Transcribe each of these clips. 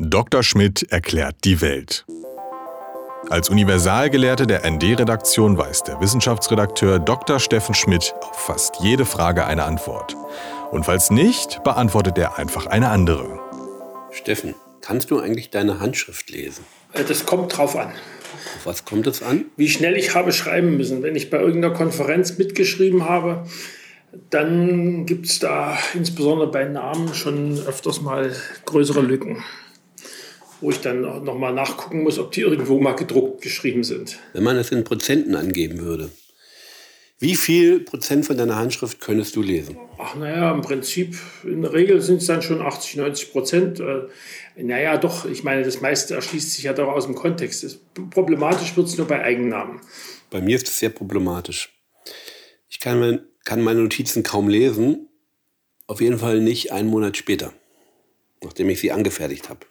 Dr. Schmidt erklärt die Welt. Als Universalgelehrte der ND-Redaktion weiß der Wissenschaftsredakteur Dr. Steffen Schmidt auf fast jede Frage eine Antwort. Und falls nicht, beantwortet er einfach eine andere. Steffen, kannst du eigentlich deine Handschrift lesen? Äh, das kommt drauf an. Auf was kommt es an? Wie schnell ich habe schreiben müssen. Wenn ich bei irgendeiner Konferenz mitgeschrieben habe, dann gibt es da insbesondere bei Namen schon öfters mal größere Lücken wo ich dann nochmal nachgucken muss, ob die irgendwo mal gedruckt geschrieben sind. Wenn man es in Prozenten angeben würde, wie viel Prozent von deiner Handschrift könntest du lesen? Ach naja, im Prinzip, in der Regel sind es dann schon 80, 90 Prozent. Äh, naja, doch, ich meine, das meiste erschließt sich ja doch aus dem Kontext. Das, problematisch wird es nur bei Eigennamen. Bei mir ist es sehr problematisch. Ich kann, mein, kann meine Notizen kaum lesen, auf jeden Fall nicht einen Monat später, nachdem ich sie angefertigt habe.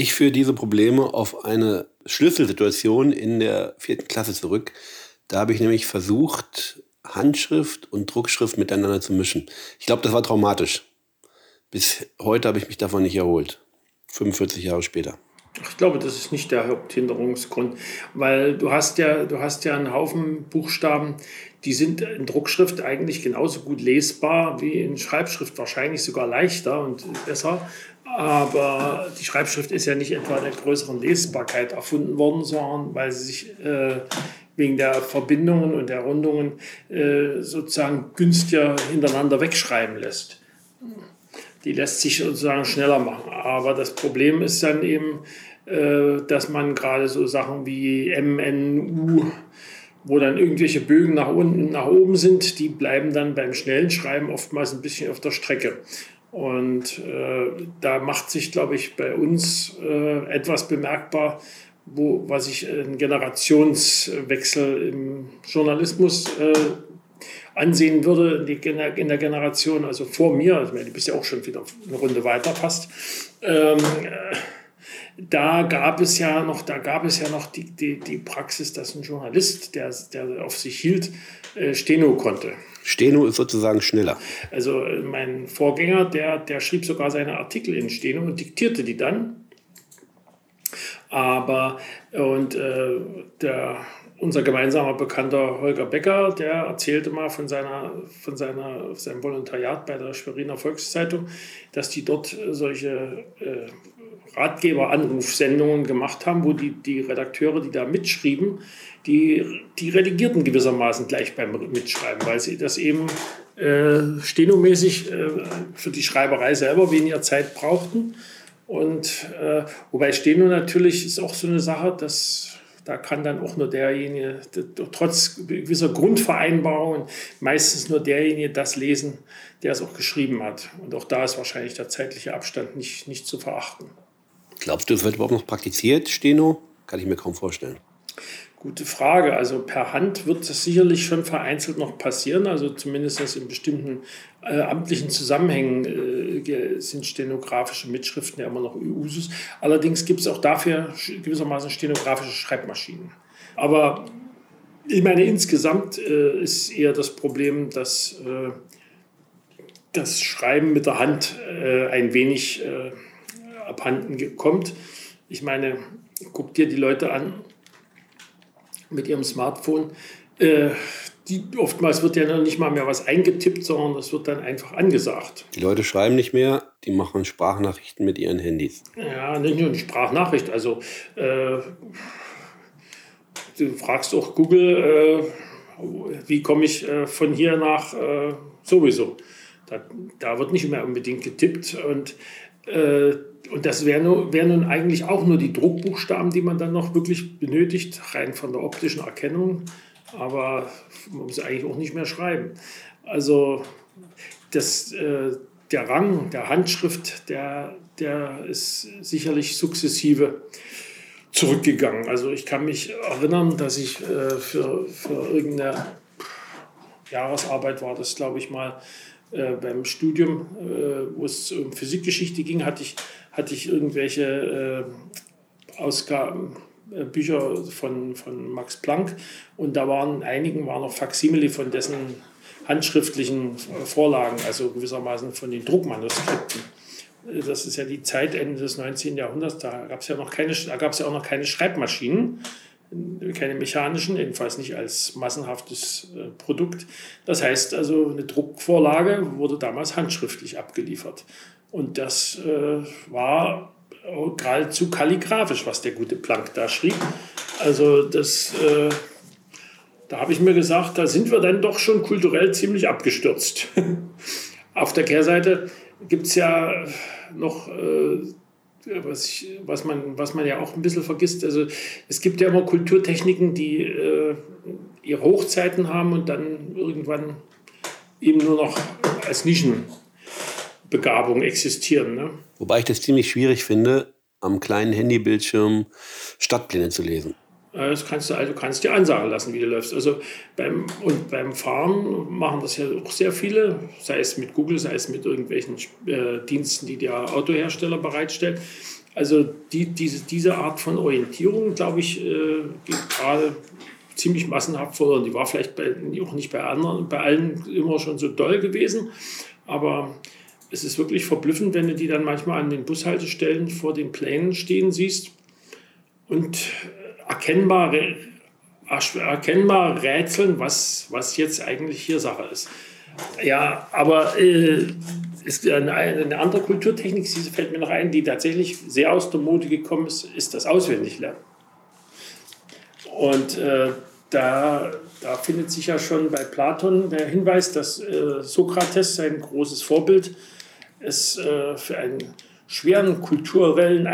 Ich führe diese Probleme auf eine Schlüsselsituation in der vierten Klasse zurück. Da habe ich nämlich versucht, Handschrift und Druckschrift miteinander zu mischen. Ich glaube, das war traumatisch. Bis heute habe ich mich davon nicht erholt. 45 Jahre später. Ich glaube, das ist nicht der Haupthinderungsgrund, weil du hast ja, du hast ja einen Haufen Buchstaben, die sind in Druckschrift eigentlich genauso gut lesbar wie in Schreibschrift, wahrscheinlich sogar leichter und besser. Aber die Schreibschrift ist ja nicht etwa der größeren Lesbarkeit erfunden worden, sondern weil sie sich äh, wegen der Verbindungen und der Rundungen äh, sozusagen günstiger hintereinander wegschreiben lässt. Die lässt sich sozusagen schneller machen. Aber das Problem ist dann eben, dass man gerade so Sachen wie M, N, U, wo dann irgendwelche Bögen nach unten, nach oben sind, die bleiben dann beim schnellen Schreiben oftmals ein bisschen auf der Strecke. Und äh, da macht sich, glaube ich, bei uns äh, etwas bemerkbar, wo, was ich einen Generationswechsel im Journalismus äh, ansehen würde in der Generation, also vor mir, also, du bist ja auch schon wieder eine Runde weiter fast. Ähm, äh, da gab es ja noch, da gab es ja noch die, die, die Praxis, dass ein Journalist, der, der auf sich hielt, äh, Steno konnte. Steno ist sozusagen schneller. Also äh, mein Vorgänger, der, der schrieb sogar seine Artikel in Steno und diktierte die dann. Aber und äh, der, unser gemeinsamer Bekannter Holger Becker, der erzählte mal von, seiner, von seiner, seinem Volontariat bei der Schweriner Volkszeitung, dass die dort solche äh, Ratgeber-Anrufsendungen gemacht haben, wo die, die Redakteure, die da mitschrieben, die, die redigierten gewissermaßen gleich beim Mitschreiben, weil sie das eben äh, stenomäßig äh, für die Schreiberei selber weniger Zeit brauchten. Und äh, wobei Steno natürlich ist auch so eine Sache, dass da kann dann auch nur derjenige, trotz gewisser Grundvereinbarungen, meistens nur derjenige das lesen, der es auch geschrieben hat. Und auch da ist wahrscheinlich der zeitliche Abstand nicht, nicht zu verachten. Glaubst du, es wird überhaupt noch praktiziert, Steno? Kann ich mir kaum vorstellen. Gute Frage. Also per Hand wird das sicherlich schon vereinzelt noch passieren. Also zumindest in bestimmten äh, amtlichen Zusammenhängen äh, sind stenografische Mitschriften ja immer noch Usus. Allerdings gibt es auch dafür gewissermaßen stenografische Schreibmaschinen. Aber ich meine, insgesamt äh, ist eher das Problem, dass äh, das Schreiben mit der Hand äh, ein wenig äh, abhanden kommt. Ich meine, guck dir die Leute an mit ihrem Smartphone. Äh, die, oftmals wird ja noch nicht mal mehr was eingetippt, sondern das wird dann einfach angesagt. Die Leute schreiben nicht mehr, die machen Sprachnachrichten mit ihren Handys. Ja, nicht nur eine Sprachnachricht. Also äh, du fragst auch Google, äh, wie komme ich äh, von hier nach äh, sowieso. Da, da, wird nicht mehr unbedingt getippt und äh, und das wären wär nun eigentlich auch nur die Druckbuchstaben, die man dann noch wirklich benötigt, rein von der optischen Erkennung. Aber man muss eigentlich auch nicht mehr schreiben. Also das, äh, der Rang der Handschrift, der, der ist sicherlich sukzessive zurückgegangen. Also ich kann mich erinnern, dass ich äh, für, für irgendeine Jahresarbeit war das, glaube ich mal, äh, beim Studium, äh, wo es um Physikgeschichte ging, hatte ich, hatte ich irgendwelche äh, Ausgaben, äh, Bücher von, von Max Planck und da waren einigen waren noch Faksimile von dessen handschriftlichen Vorlagen, also gewissermaßen von den Druckmanuskripten. das ist ja die Zeit Ende des 19. Jahrhunderts, da gab es ja noch keine, da gab es ja auch noch keine Schreibmaschinen, keine mechanischen, jedenfalls nicht als massenhaftes äh, Produkt. Das heißt also, eine Druckvorlage wurde damals handschriftlich abgeliefert. Und das äh, war geradezu kalligrafisch, was der gute Planck da schrieb. Also das, äh, da habe ich mir gesagt, da sind wir dann doch schon kulturell ziemlich abgestürzt. Auf der Kehrseite gibt es ja noch, äh, was, ich, was, man, was man ja auch ein bisschen vergisst, also es gibt ja immer Kulturtechniken, die äh, ihre Hochzeiten haben und dann irgendwann eben nur noch als Nischenbegabung existieren. Ne? Wobei ich das ziemlich schwierig finde, am kleinen Handybildschirm Stadtpläne zu lesen. Das kannst du also kannst dir ansagen lassen, wie du läufst. Also beim, und beim Fahren machen das ja auch sehr viele, sei es mit Google, sei es mit irgendwelchen äh, Diensten, die der Autohersteller bereitstellt. Also die, diese, diese Art von Orientierung, glaube ich, äh, geht gerade ziemlich massenhaft verloren. Die war vielleicht bei, auch nicht bei anderen, bei allen immer schon so doll gewesen, aber es ist wirklich verblüffend, wenn du die dann manchmal an den Bushaltestellen vor den Plänen stehen siehst und erkennbar, erkennbar rätseln, was, was jetzt eigentlich hier Sache ist. Ja, aber äh, ist eine, eine, andere Kulturtechnik, die fällt mir noch ein, die tatsächlich sehr aus der Mode gekommen ist, ist das Auswendiglernen. Und äh, da, da findet sich ja schon bei Platon der Hinweis, dass äh, Sokrates, sein großes Vorbild, es äh, für einen schweren kulturellen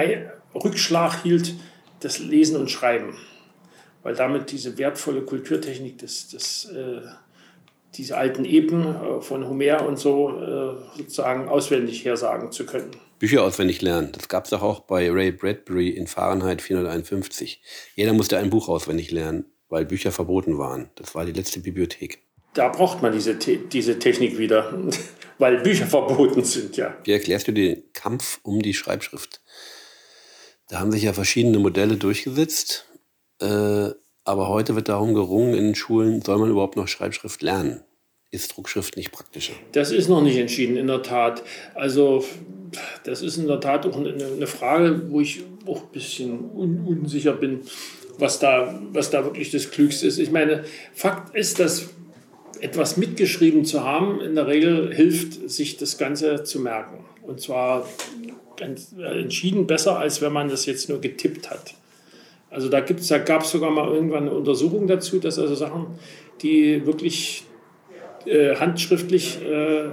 Rückschlag hielt, das Lesen und Schreiben. Weil damit diese wertvolle Kulturtechnik, des, des, äh, diese alten Epen äh, von Homer und so äh, sozusagen auswendig hersagen zu können. Bücher auswendig lernen, das gab es doch auch bei Ray Bradbury in Fahrenheit 451. Jeder musste ein Buch auswendig lernen, weil Bücher verboten waren. Das war die letzte Bibliothek. Da braucht man diese, diese Technik wieder, weil Bücher verboten sind, ja. Wie erklärst du den Kampf um die Schreibschrift? Da haben sich ja verschiedene Modelle durchgesetzt. Äh, aber heute wird darum gerungen, in den Schulen soll man überhaupt noch Schreibschrift lernen. Ist Druckschrift nicht praktischer? Das ist noch nicht entschieden, in der Tat. Also das ist in der Tat auch eine, Frage, wo ich auch ein bisschen un unsicher bin, was da, was da wirklich das Klügste ist. Ich meine, Fakt ist, dass etwas mitgeschrieben zu haben, in der Regel hilft, sich das Ganze zu merken. Und zwar entschieden besser, als wenn man das jetzt nur getippt hat. Also da, da gab es sogar mal irgendwann eine Untersuchung dazu, dass also Sachen, die wirklich äh, handschriftlich äh,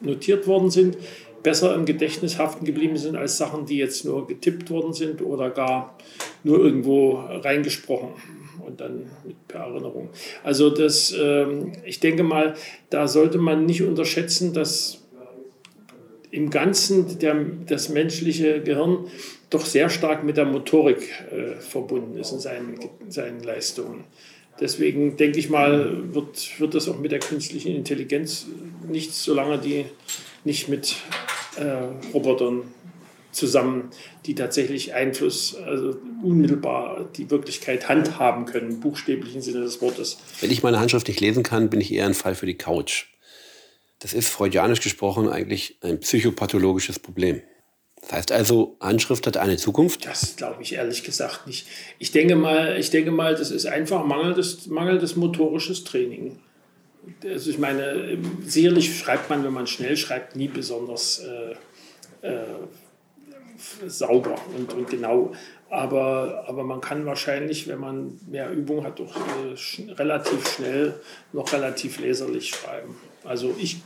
notiert worden sind, besser im Gedächtnis haften geblieben sind als Sachen, die jetzt nur getippt worden sind oder gar nur irgendwo reingesprochen und dann mit per Erinnerung. Also das, ähm, ich denke mal, da sollte man nicht unterschätzen, dass im Ganzen der, das menschliche Gehirn doch sehr stark mit der Motorik äh, verbunden ist in seinen, seinen Leistungen. Deswegen denke ich mal, wird, wird das auch mit der künstlichen Intelligenz nichts, solange die nicht mit äh, Robotern zusammen, die tatsächlich Einfluss, also unmittelbar die Wirklichkeit handhaben können, im buchstäblichen Sinne des Wortes. Wenn ich meine Handschrift nicht lesen kann, bin ich eher ein Fall für die Couch. Das ist freudianisch gesprochen eigentlich ein psychopathologisches Problem. Das heißt also, Handschrift hat eine Zukunft? Das glaube ich ehrlich gesagt nicht. Ich denke mal, ich denke mal das ist einfach mangelndes, mangelndes motorisches Training. Also ich meine, sicherlich schreibt man, wenn man schnell schreibt, nie besonders äh, äh, sauber und, und, genau. Aber, aber man kann wahrscheinlich, wenn man mehr Übung hat, auch äh, sch relativ schnell noch relativ leserlich schreiben. Also ich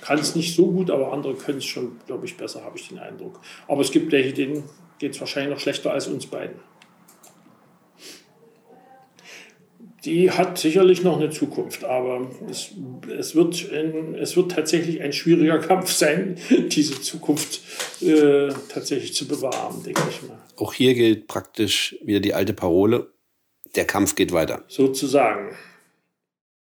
kann es nicht so gut, aber andere können es schon, glaube ich, besser, habe ich den Eindruck. Aber es gibt welche, denen geht es wahrscheinlich noch schlechter als uns beiden. Die hat sicherlich noch eine Zukunft, aber es, es, wird, ein, es wird tatsächlich ein schwieriger Kampf sein, diese Zukunft äh, tatsächlich zu bewahren, denke ich mal. Auch hier gilt praktisch wieder die alte Parole, der Kampf geht weiter. Sozusagen.